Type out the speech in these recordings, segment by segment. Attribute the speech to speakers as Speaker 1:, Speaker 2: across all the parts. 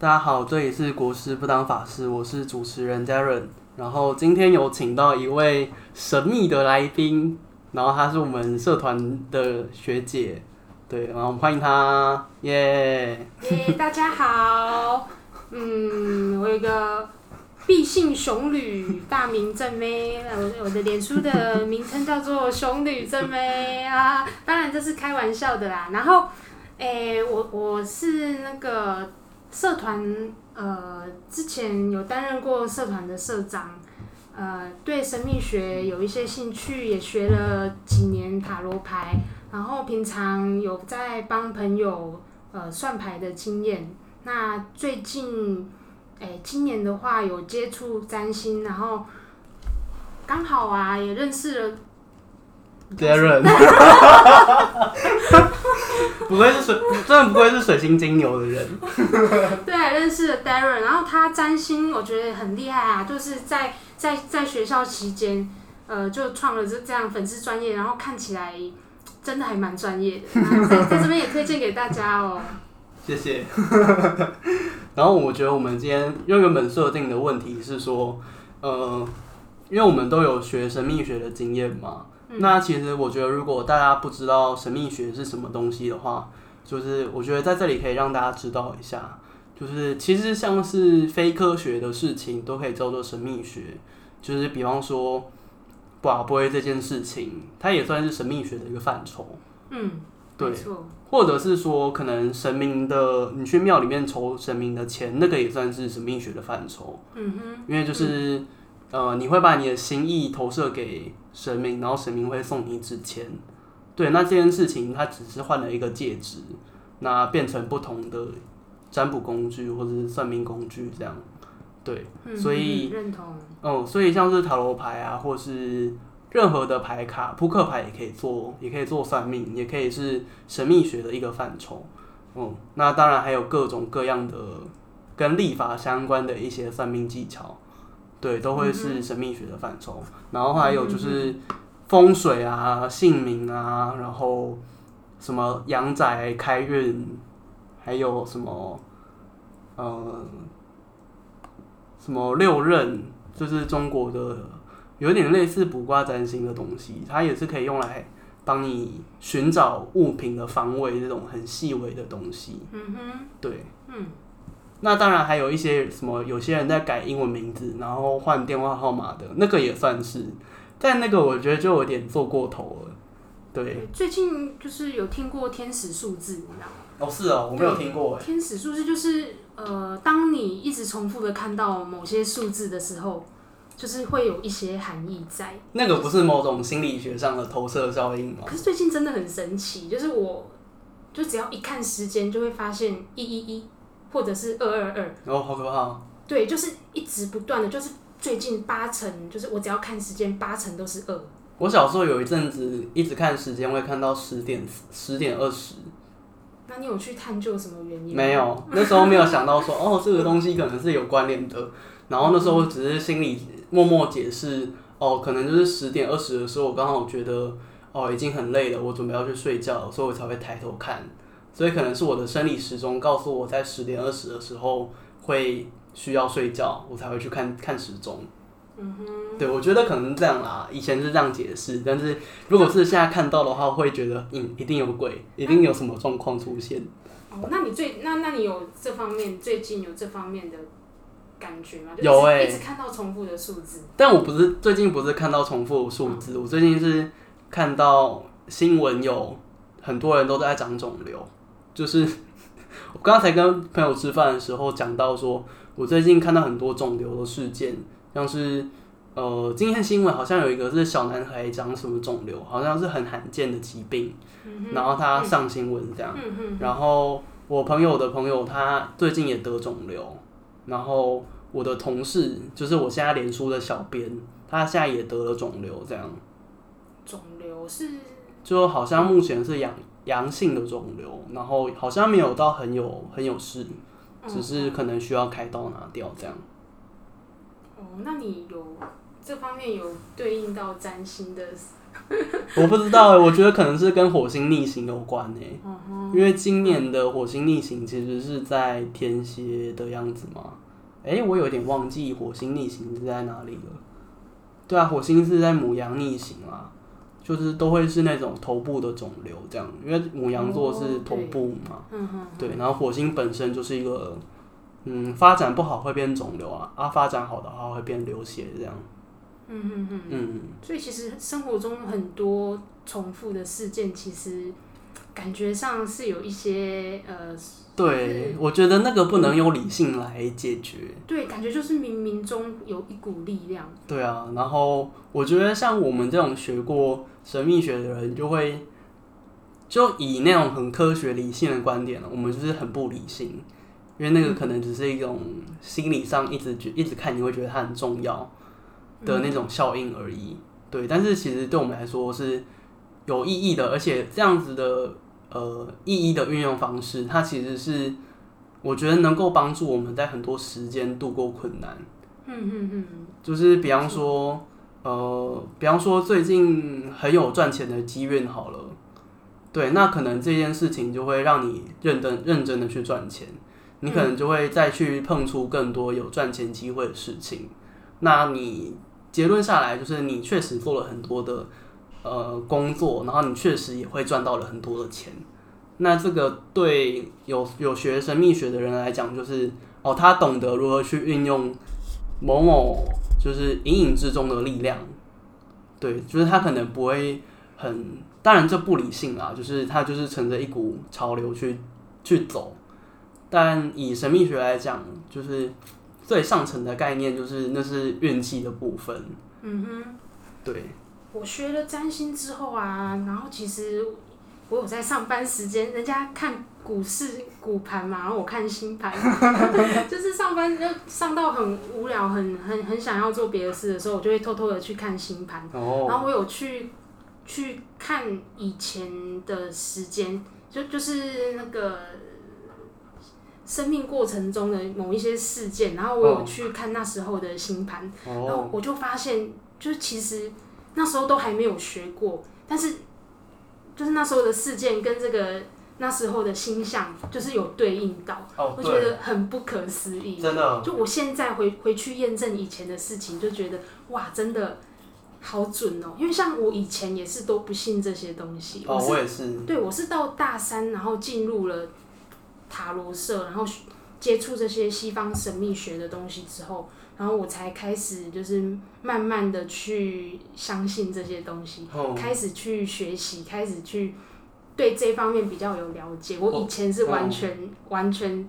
Speaker 1: 大家好，这里是国师不当法师，我是主持人 Darren。然后今天有请到一位神秘的来宾，然后她是我们社团的学姐，对，然后我们欢迎她，耶、
Speaker 2: 耶，大家好，嗯，我有个毕姓熊女，大名正妹，我我的脸书的名称叫做熊女正妹。啊，当然这是开玩笑的啦。然后，哎、我我是那个社团。呃，之前有担任过社团的社长，呃，对神秘学有一些兴趣，也学了几年塔罗牌，然后平常有在帮朋友呃算牌的经验。那最近，哎、今年的话有接触占星，然后刚好啊，也认识了。
Speaker 1: Darren，不愧是水，真的不愧是水星金牛的人。
Speaker 2: 对，认识了 Darren，然后他占星，我觉得很厉害啊，就是在在在学校期间，呃，就创了这这样粉丝专业，然后看起来真的还蛮专业的，在在这边也推荐给大家哦。
Speaker 1: 谢谢。然后我觉得我们今天因为原本设定的问题是说，呃，因为我们都有学神秘学的经验嘛。那其实我觉得，如果大家不知道神秘学是什么东西的话，就是我觉得在这里可以让大家知道一下，就是其实像是非科学的事情都可以叫做神秘学，就是比方说卜杯这件事情，它也算是神秘学的一个范畴。
Speaker 2: 嗯，
Speaker 1: 对，或者是说可能神明的，你去庙里面筹神明的钱，那个也算是神秘学的范畴。
Speaker 2: 嗯哼，
Speaker 1: 因为就是。呃，你会把你的心意投射给神明，然后神明会送你一支签。对，那这件事情它只是换了一个介质，那变成不同的占卜工具或者是算命工具这样。对，
Speaker 2: 嗯、
Speaker 1: 所以
Speaker 2: 认同。
Speaker 1: 嗯，所以像是塔罗牌啊，或是任何的牌卡，扑克牌也可以做，也可以做算命，也可以是神秘学的一个范畴。嗯，那当然还有各种各样的跟历法相关的一些算命技巧。对，都会是神秘学的范畴，然后还有就是风水啊、姓名啊，然后什么阳宅开运，还有什么呃什么六壬，就是中国的有点类似卜卦占星的东西，它也是可以用来帮你寻找物品的方位这种很细微的东西。
Speaker 2: 嗯哼，
Speaker 1: 对，
Speaker 2: 嗯。
Speaker 1: 那当然还有一些什么，有些人在改英文名字，然后换电话号码的那个也算是，但那个我觉得就有点做过头了。对，
Speaker 2: 最近就是有听过天使数字，你知道吗？
Speaker 1: 哦，是哦，我没有听过。
Speaker 2: 天使数字就是呃，当你一直重复的看到某些数字的时候，就是会有一些含义在。
Speaker 1: 那个不是某种心理学上的投射效应吗？
Speaker 2: 可是最近真的很神奇，就是我就只要一看时间，就会发现一一一。或者是二二二
Speaker 1: 哦，好可怕！
Speaker 2: 对，就是一直不断的，就是最近八成，就是我只要看时间，八成都是二。
Speaker 1: 我小时候有一阵子一直看时间，会看到十点十点二十。
Speaker 2: 那你有去探究什么原因？
Speaker 1: 没有，那时候没有想到说 哦，这个东西可能是有关联的。然后那时候只是心里默默解释哦，可能就是十点二十的时候，我刚好觉得哦已经很累了，我准备要去睡觉，所以我才会抬头看。所以可能是我的生理时钟告诉我在十点二十的时候会需要睡觉，我才会去看看时钟。
Speaker 2: 嗯哼，
Speaker 1: 对，我觉得可能这样啦。以前是这样解释，但是如果是现在看到的话，会觉得嗯，一定有鬼，一定有什么状况出现。
Speaker 2: 哦，那你最那那你有这方面最近有这方面的感觉吗？
Speaker 1: 有哎、欸，
Speaker 2: 一直看到重复的数字。
Speaker 1: 但我不是最近不是看到重复的数字，嗯，我最近是看到新闻有很多人都在长肿瘤。就是我刚才跟朋友吃饭的时候讲到说，我最近看到很多肿瘤的事件，像是呃，今天新闻好像有一个是小男孩长什么肿瘤，好像是很罕见的疾病，然后他上新闻这样，然后我朋友的朋友他最近也得肿瘤，然后我的同事就是我现在脸书的小编，他现在也得了肿瘤这样，
Speaker 2: 肿瘤是
Speaker 1: 就好像目前是阳。阳性的肿瘤，然后好像没有到很有很有事，只是可能需要开刀拿掉这样。
Speaker 2: 哦，那你有这方面有对应到占星的
Speaker 1: 我不知道，我觉得可能是跟火星逆行有关诶。
Speaker 2: 嗯哼
Speaker 1: 因为今年的火星逆行其实是在天蝎的样子嘛。诶，我有点忘记火星逆行是在哪里了。对啊，火星是在母羊逆行啊，就是都会是那种头部的肿瘤这样，因为母羊座是头部嘛。对，然后火星本身就是一个，嗯，发展不好会变肿瘤啊，啊，发展好的话会变流血这样。
Speaker 2: 嗯嗯嗯，
Speaker 1: 嗯，
Speaker 2: 所以其实生活中很多重复的事件，其实感觉上是有一些呃，
Speaker 1: 对，我觉得那个不能用理性来解决。
Speaker 2: 对，感觉就是冥冥中有一股力量。
Speaker 1: 对啊，然后我觉得像我们这种学过神秘学的人，就会就以那种很科学理性的观点，我们就是很不理性，因为那个可能只是一种心理上一直觉一直看你会觉得它很重要。的那种效应而已，对，但是其实对我们来说是有意义的，而且这样子的呃意义的运用方式，它其实是我觉得能够帮助我们在很多时间度过困难。
Speaker 2: 嗯嗯嗯，
Speaker 1: 就是比方说，呃，比方说最近很有赚钱的机运好了，对，那可能这件事情就会让你认真认真的去赚钱，你可能就会再去碰出更多有赚钱机会的事情，那你。结论下来就是，你确实做了很多的呃工作，然后你确实也会赚到了很多的钱。那这个对有有学神秘学的人来讲，就是哦，他懂得如何去运用某某就是隐隐之中的力量。对，就是他可能不会很，当然这不理性啊，就是他就是乘着一股潮流去去走。但以神秘学来讲，就是。最上层的概念就是那是运气的部分。
Speaker 2: 嗯哼，
Speaker 1: 对。
Speaker 2: 我学了占星之后啊，然后其实我有在上班时间，人家看股市股盘嘛，然后我看星盘，就是上班就上到很无聊，很很很想要做别的事的时候，我就会偷偷的去看星盘。
Speaker 1: 哦。
Speaker 2: 然后我有去去看以前的时间，就就是那个。生命过程中的某一些事件，然后我有去看那时候的星盘，oh. 然后我就发现，就是其实那时候都还没有学过，但是就是那时候的事件跟这个那时候的星象就是有对应到，oh, 我觉得很不可思议。
Speaker 1: 真的，
Speaker 2: 就我现在回回去验证以前的事情，就觉得哇，真的好准哦。因为像我以前也是都不信这些东西。
Speaker 1: 哦，oh, 我也是。
Speaker 2: 对，我是到大三，然后进入了。塔罗社，然后接触这些西方神秘学的东西之后，然后我才开始就是慢慢的去相信这些东西，哦、开始去学习，开始去对这方面比较有了解。我以前是完全、哦、完全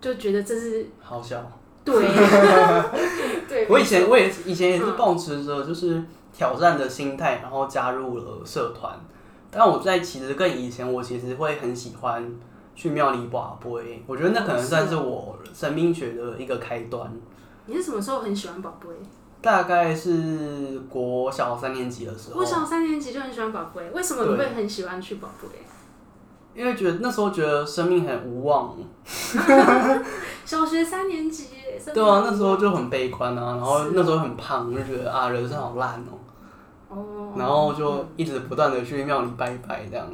Speaker 2: 就觉得这是
Speaker 1: 好笑，
Speaker 2: 对，对。
Speaker 1: 我以前我也以前也是抱持着就是挑战的心态，然后加入了社团。但我在其实跟以前，我其实会很喜欢。去庙里拔杯，我觉得那可能算是我神秘学的一个开端。
Speaker 2: 你是什么时候很喜欢宝贝？
Speaker 1: 大概是国小三年级的时候。
Speaker 2: 国小三年级就很喜欢宝贝，为什么你会很喜欢去宝贝？
Speaker 1: 因为觉得那时候觉得生命很无望。
Speaker 2: 小学三年级。
Speaker 1: 对啊，那时候就很悲观啊，然后那时候很胖，就觉得啊，人生好烂哦。哦。然后就一直不断的去庙里拜拜这样。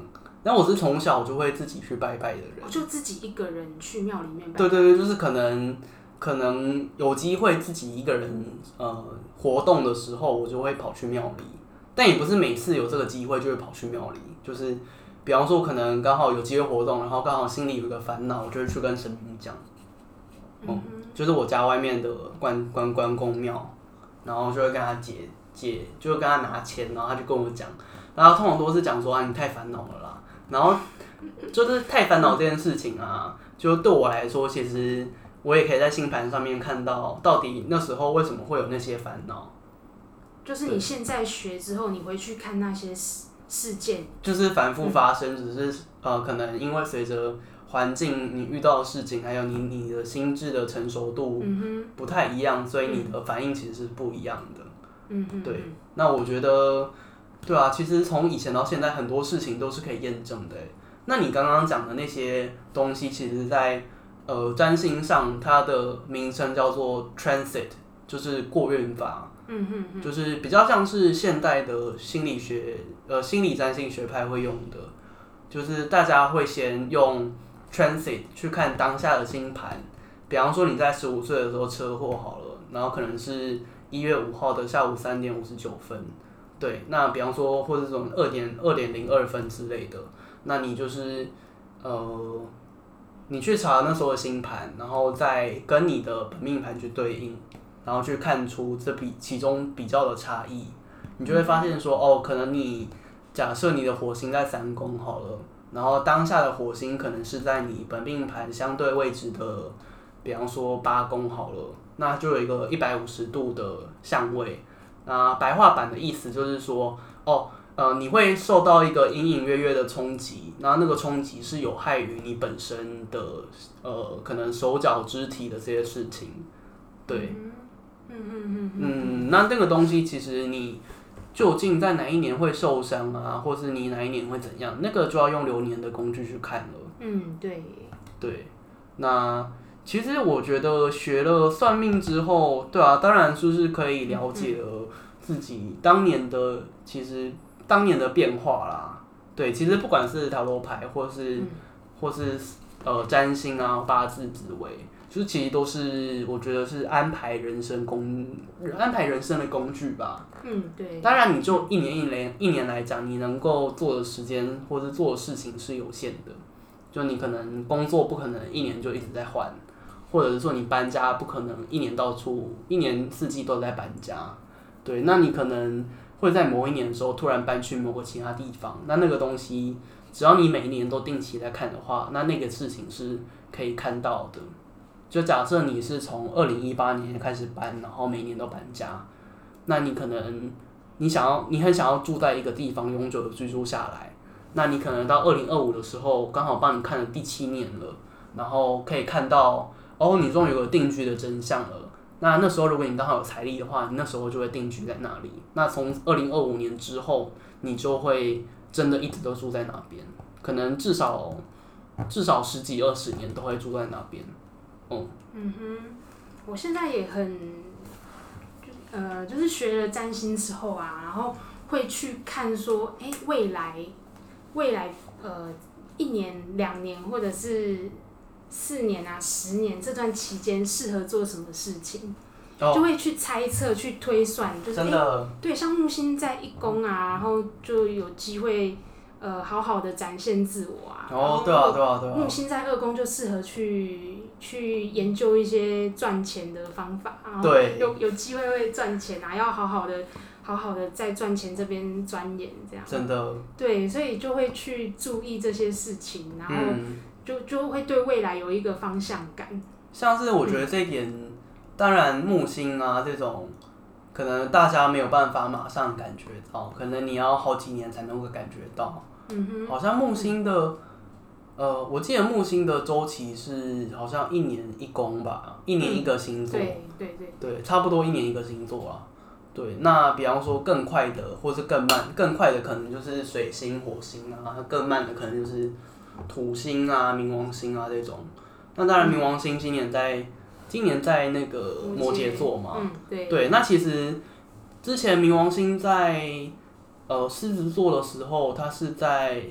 Speaker 1: 但我是从小就会自己去拜拜的人，
Speaker 2: 我就自己一个人去庙里面拜拜。
Speaker 1: 对对对，就是可能可能有机会自己一个人呃活动的时候，我就会跑去庙里。但也不是每次有这个机会就会跑去庙里，就是比方说可能刚好有机会活动，然后刚好心里有一个烦恼，我就会去跟神明讲。嗯哼，就是我家外面的关关关公庙，然后就会跟他解解，就会跟他拿钱，然后他就跟我讲，然后通常都是讲说啊，你太烦恼了啦。然后就是太烦恼这件事情啊，就对我来说，其实我也可以在星盘上面看到，到底那时候为什么会有那些烦恼。
Speaker 2: 就是你现在学之后，你回去看那些事事件，
Speaker 1: 就是反复发生，只是呃，可能因为随着环境，你遇到的事情，还有你你的心智的成熟度不太一样，所以你的反应其实是不一样的。嗯哼，对。那我觉得。对啊，其实从以前到现在，很多事情都是可以验证的。那你刚刚讲的那些东西，其实在呃占星上，它的名称叫做 transit，就是过运法。
Speaker 2: 嗯嗯嗯，
Speaker 1: 就是比较像是现代的心理学，呃，心理占星学派会用的，就是大家会先用 transit 去看当下的星盘，比方说你在十五岁的时候车祸好了，然后可能是一月五号的下午三点五十九分，对，那比方说或者这种二点二点零二分之类的，那你就是呃，你去查那时候的星盘，然后再跟你的本命盘去对应。然后去看出这比其中比较的差异，你就会发现说，哦，可能你假设你的火星在三宫好了，然后当下的火星可能是在你本命盘相对位置的，比方说八宫好了，那就有一个一百五十度的相位。那白话版的意思就是说，哦，呃，你会受到一个隐隐约约的冲击，然后那个冲击是有害于你本身的，呃，可能手脚肢体的这些事情，对。
Speaker 2: 嗯嗯嗯
Speaker 1: 嗯，那这个东西其实你究竟在哪一年会受伤啊，或是你哪一年会怎样，那个就要用流年的工具去看了。
Speaker 2: 嗯，对。
Speaker 1: 对，那其实我觉得学了算命之后，对啊，当然就是可以了解了自己当年的其实当年的变化啦。对，其实不管是塔罗牌，或是、嗯、或是呃占星啊、八字、紫微。就是其实都是我觉得是安排人生工安排人生的工具吧。
Speaker 2: 嗯，对。
Speaker 1: 当然，你就一年一年一年来讲，你能够做的时间或是做的事情是有限的。就你可能工作不可能一年就一直在换，或者是说你搬家不可能一年到处一年四季都在搬家。对，那你可能会在某一年的时候突然搬去某个其他地方。那那个东西，只要你每一年都定期来看的话，那那个事情是可以看到的。就假设你是从二零一八年开始搬，然后每年都搬家，那你可能你想要你很想要住在一个地方永久的居住下来，那你可能到二零二五的时候刚好帮你看了第七年了，然后可以看到哦，你终于有个定居的真相了。那那时候如果你刚好有财力的话，你那时候就会定居在那里。那从二零二五年之后，你就会真的一直都住在那边，可能至少至少十几二十年都会住在那边。嗯，
Speaker 2: 嗯哼，我现在也很，呃，就是学了占星之后啊，然后会去看说，哎，未来，未来，呃，一年、两年，或者是四年啊、十年这段期间适合做什么事情，哦、就会去猜测、去推算，就是真的，对，像木星在一宫啊，然后就有机会。呃，好好的展现自我啊！
Speaker 1: 哦，对啊，对啊，对啊。
Speaker 2: 木星在二宫就适合去去研究一些赚钱的方法啊。对。有有机会会赚钱啊，要好好的好好的在赚钱这边钻研这样。
Speaker 1: 真的。
Speaker 2: 对，所以就会去注意这些事情，然后就就会对未来有一个方向感。
Speaker 1: 像是我觉得这一点，嗯、当然木星啊这种，可能大家没有办法马上感觉到，可能你要好几年才能够感觉到。
Speaker 2: 嗯哼、
Speaker 1: 好像木星的，呃，我记得木星的周期是好像一年一宫吧，一年一个星座，
Speaker 2: 对对对，
Speaker 1: 对，差不多一年一个星座啊。对，那比方说更快的，或是更慢，更快的可能就是水星、火星啊，更慢的可能就是土星啊、冥王星啊这种。那当然，冥王星今年在今年在那个摩羯座嘛，
Speaker 2: 嗯、对，
Speaker 1: 对，那其实之前冥王星在。呃，狮子座的时候，它是在，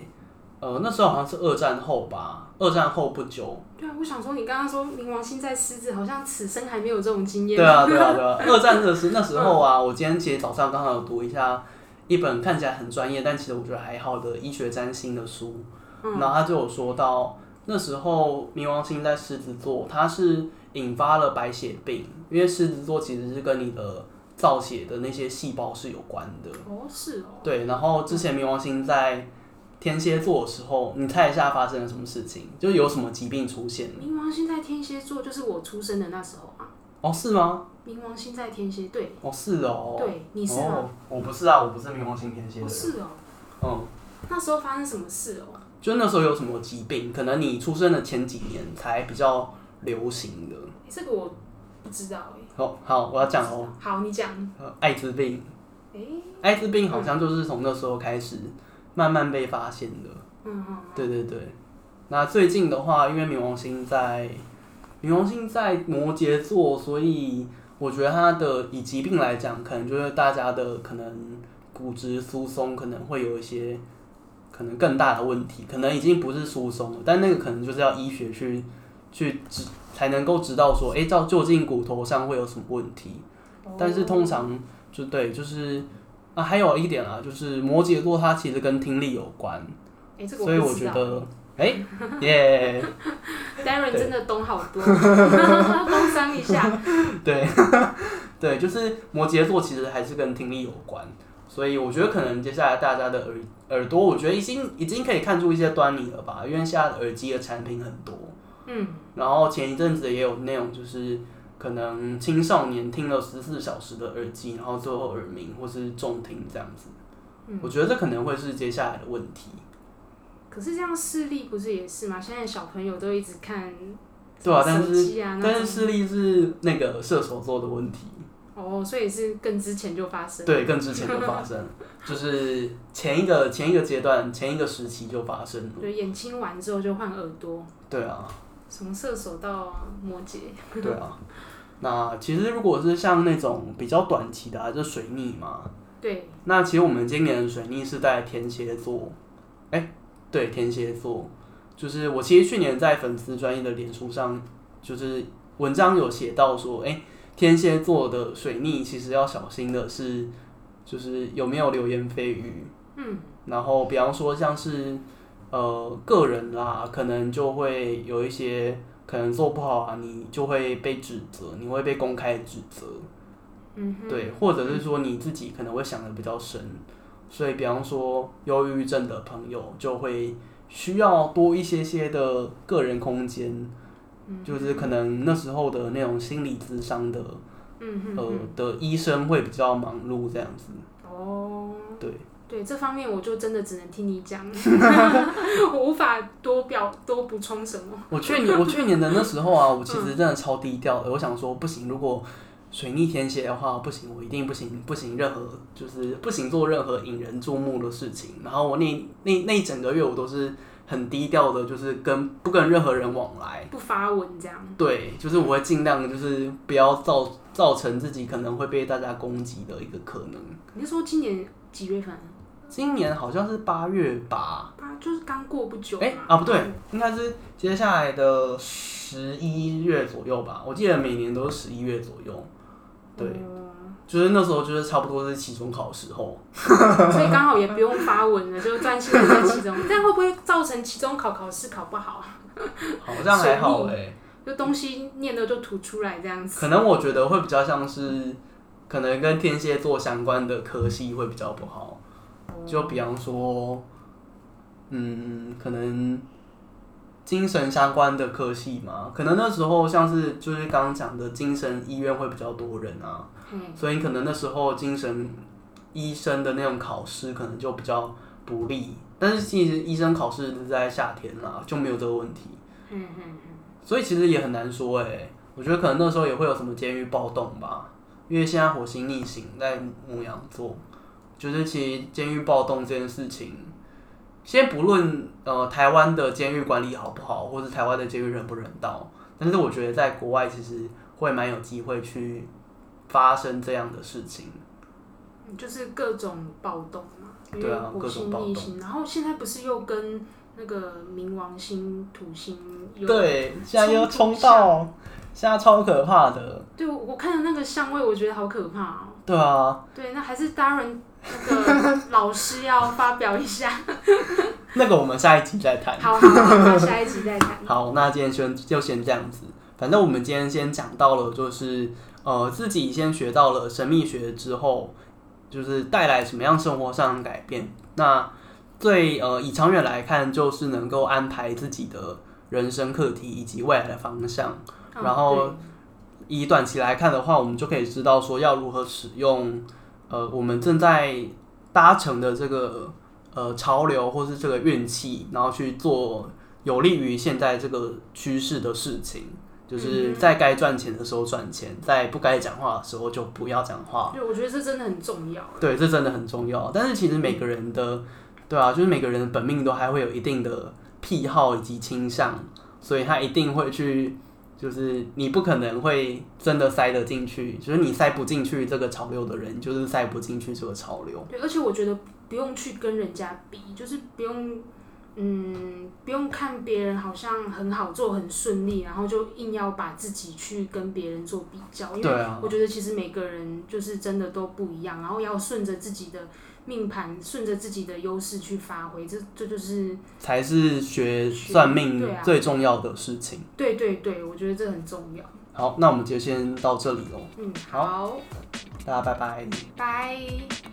Speaker 1: 呃，那时候好像是二战后吧，二战后不久。
Speaker 2: 对啊，我想说，你刚刚说冥王星在狮子，好像此生还没有这种经验。
Speaker 1: 对啊，对啊，对啊。二战的时那时候啊，我今天其实早上刚好有读一下一本看起来很专业，但其实我觉得还好的医学占星的书，然后他就有说到那时候冥王星在狮子座，它是引发了白血病，因为狮子座其实是跟你的。造血的那些细胞是有关的
Speaker 2: 哦，是哦。
Speaker 1: 对，然后之前冥王星在天蝎座的时候，你猜一下发生了什么事情？就有什么疾病出现？
Speaker 2: 冥王星在天蝎座，就是我出生的那时候啊。
Speaker 1: 哦，是吗？
Speaker 2: 冥王星在天蝎，对。
Speaker 1: 哦，是哦。
Speaker 2: 对，你是吗？
Speaker 1: 哦，我不是啊，我不是冥王星天蝎的。
Speaker 2: 哦，是哦。
Speaker 1: 嗯。
Speaker 2: 那时候发生什么事哦？
Speaker 1: 就那时候有什么疾病？可能你出生的前几年才比较流行的。
Speaker 2: 这个我不知道哎。
Speaker 1: 好好，我要讲哦。
Speaker 2: 好，你讲。
Speaker 1: 艾滋病。
Speaker 2: 欸、
Speaker 1: 艾滋病好像就是从那时候开始慢慢被发现的。
Speaker 2: 嗯嗯。
Speaker 1: 对对对。那最近的话，因为冥王星在冥王星在摩羯座，所以我觉得它的以疾病来讲，可能就是大家的可能骨质疏松可能会有一些可能更大的问题，可能已经不是疏松了，但那个可能就是要医学去去知才能够知道说，哎、欸，到究竟骨头上会有什么问题。但是通常就对，就是啊，还有一点啊，就是摩羯座它其实跟听力有
Speaker 2: 关，
Speaker 1: 所以我觉得，哎、欸，耶
Speaker 2: ，Darren 真的懂好多，工商一下，
Speaker 1: 对，对，就是摩羯座其实还是跟听力有关，所以我觉得可能接下来大家的耳耳朵，我觉得已经已经可以看出一些端倪了吧，因为现在耳机的产品很多，嗯，然后前一阵子也有那种就是。可能青少年听了十四小时的耳机，然后最后耳鸣或是重听这样子，嗯，我觉得这可能会是接下来的问题。
Speaker 2: 可是这样视力不是也是吗？现在小朋友都一直看，啊，
Speaker 1: 对啊，但是但是视力是那个射手座的问题。
Speaker 2: 哦，所以是更之前就发生。
Speaker 1: 对，更之前就发生，就是前一个前一个阶段前一个时期就发生了。
Speaker 2: 对，眼睛完之后就换耳朵。
Speaker 1: 对啊。
Speaker 2: 从射手到摩羯。
Speaker 1: 对啊。那其实如果是像那种比较短期的，还是水逆嘛？
Speaker 2: 对。
Speaker 1: 那其实我们今年的水逆是在天蝎座，哎、欸，对，天蝎座，就是我其实去年在粉丝专业的脸书上，就是文章有写到说，哎、欸，天蝎座的水逆其实要小心的是，就是有没有流言蜚语。嗯。然后比方说像是呃个人啦，可能就会有一些。可能做不好啊，你就会被指责，你会被公开指责，嗯，对，或者是说你自己可能会想的比较深，所以比方说忧郁症的朋友就会需要多一些些的个人空间，就是可能那时候的那种心理咨商的，呃的医生会比较忙碌这样子，哦，对。
Speaker 2: 对这方面，我就真的只能听你讲，我无法多表多补充什么。
Speaker 1: 我去年我去年的那时候啊，我其实真的超低调的。我想说，不行，如果水逆天蝎的话，不行，我一定不行，不行，任何就是不行做任何引人注目的事情。然后我那那那一整个月，我都是很低调的，就是跟不跟任何人往来，
Speaker 2: 不发文这样。
Speaker 1: 对，就是我会尽量就是不要造造成自己可能会被大家攻击的一个可能。
Speaker 2: 你是说今年几月份？
Speaker 1: 今年好像是八月吧，
Speaker 2: 八就是刚过不久。
Speaker 1: 哎、欸、啊，不对，应该是接下来的十一月左右吧。我记得每年都是十一月左右。对，嗯、就是那时候就是差不多是期中考的时候，
Speaker 2: 所以刚好也不用发文了，就专心的在期中。这样会不会造成期中考考试考不好？
Speaker 1: 好像还好哎、欸，
Speaker 2: 就东西念的就吐出来这样子。
Speaker 1: 可能我觉得会比较像是，可能跟天蝎座相关的科系会比较不好。就比方说，嗯，可能精神相关的科系嘛，可能那时候像是就是刚刚讲的精神医院会比较多人啊，嗯，所以可能那时候精神医生的那种考试可能就比较不利。但是其实医生考试是在夏天啦，就没有这个问题。嗯嗯嗯。所以其实也很难说诶，我觉得可能那时候也会有什么监狱暴动吧，因为现在火星逆行在牧羊座。就是其实监狱暴动这件事情，先不论呃台湾的监狱管理好不好，或是台湾的监狱人不人道，但是我觉得在国外其实会蛮有机会去发生这样的事情。
Speaker 2: 就是各种暴动嘛，
Speaker 1: 对啊，各种暴动。
Speaker 2: 然后现在不是又跟那个冥王星、土星有
Speaker 1: 对，现在又冲到，现在超可怕的。
Speaker 2: 对，我看的那个相位，我觉得好可怕哦。
Speaker 1: 对啊。对，
Speaker 2: 那还是 Darren。那个老师要发表一下，
Speaker 1: 那个我们下一集再谈。
Speaker 2: 好，好，好，下一集再谈。
Speaker 1: 好，那今天先就先这样子。反正我们今天先讲到了，就是呃自己先学到了神秘学之后，就是带来什么样生活上的改变。那最呃以长远来看，就是能够安排自己的人生课题以及未来的方向。哦、然后以短期来看的话，我们就可以知道说要如何使用。呃，我们正在搭乘的这个呃潮流，或是这个运气，然后去做有利于现在这个趋势的事情，就是在该赚钱的时候赚钱，在不该讲话的时候就不要讲话。
Speaker 2: 对，我觉得这真的很重要。
Speaker 1: 对，这真的很重要。但是其实每个人的，对啊，就是每个人的本命都还会有一定的癖好以及倾向，所以他一定会去。就是你不可能会真的塞得进去，就是你塞不进去这个潮流的人，就是塞不进去这个潮流。
Speaker 2: 对，而且我觉得不用去跟人家比，就是不用，嗯，不用看别人好像很好做很顺利，然后就硬要把自己去跟别人做比较。因为我觉得其实每个人就是真的都不一样，然后要顺着自己的。命盘顺着自己的优势去发挥，这这就是
Speaker 1: 才是学算命最重要的事情。
Speaker 2: 对对对，我觉得这很重要。
Speaker 1: 好，那我们就先到这里喽。
Speaker 2: 嗯，好，
Speaker 1: 大家拜拜。
Speaker 2: 拜。